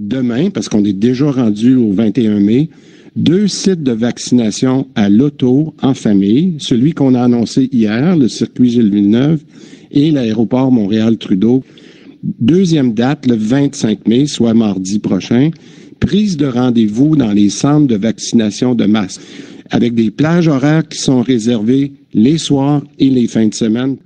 demain, parce qu'on est déjà rendu au 21 mai, deux sites de vaccination à l'auto en famille, celui qu'on a annoncé hier, le circuit Gilles Villeneuve, et l'aéroport Montréal-Trudeau. Deuxième date, le 25 mai, soit mardi prochain, prise de rendez-vous dans les centres de vaccination de masse, avec des plages horaires qui sont réservées les soirs et les fins de semaine.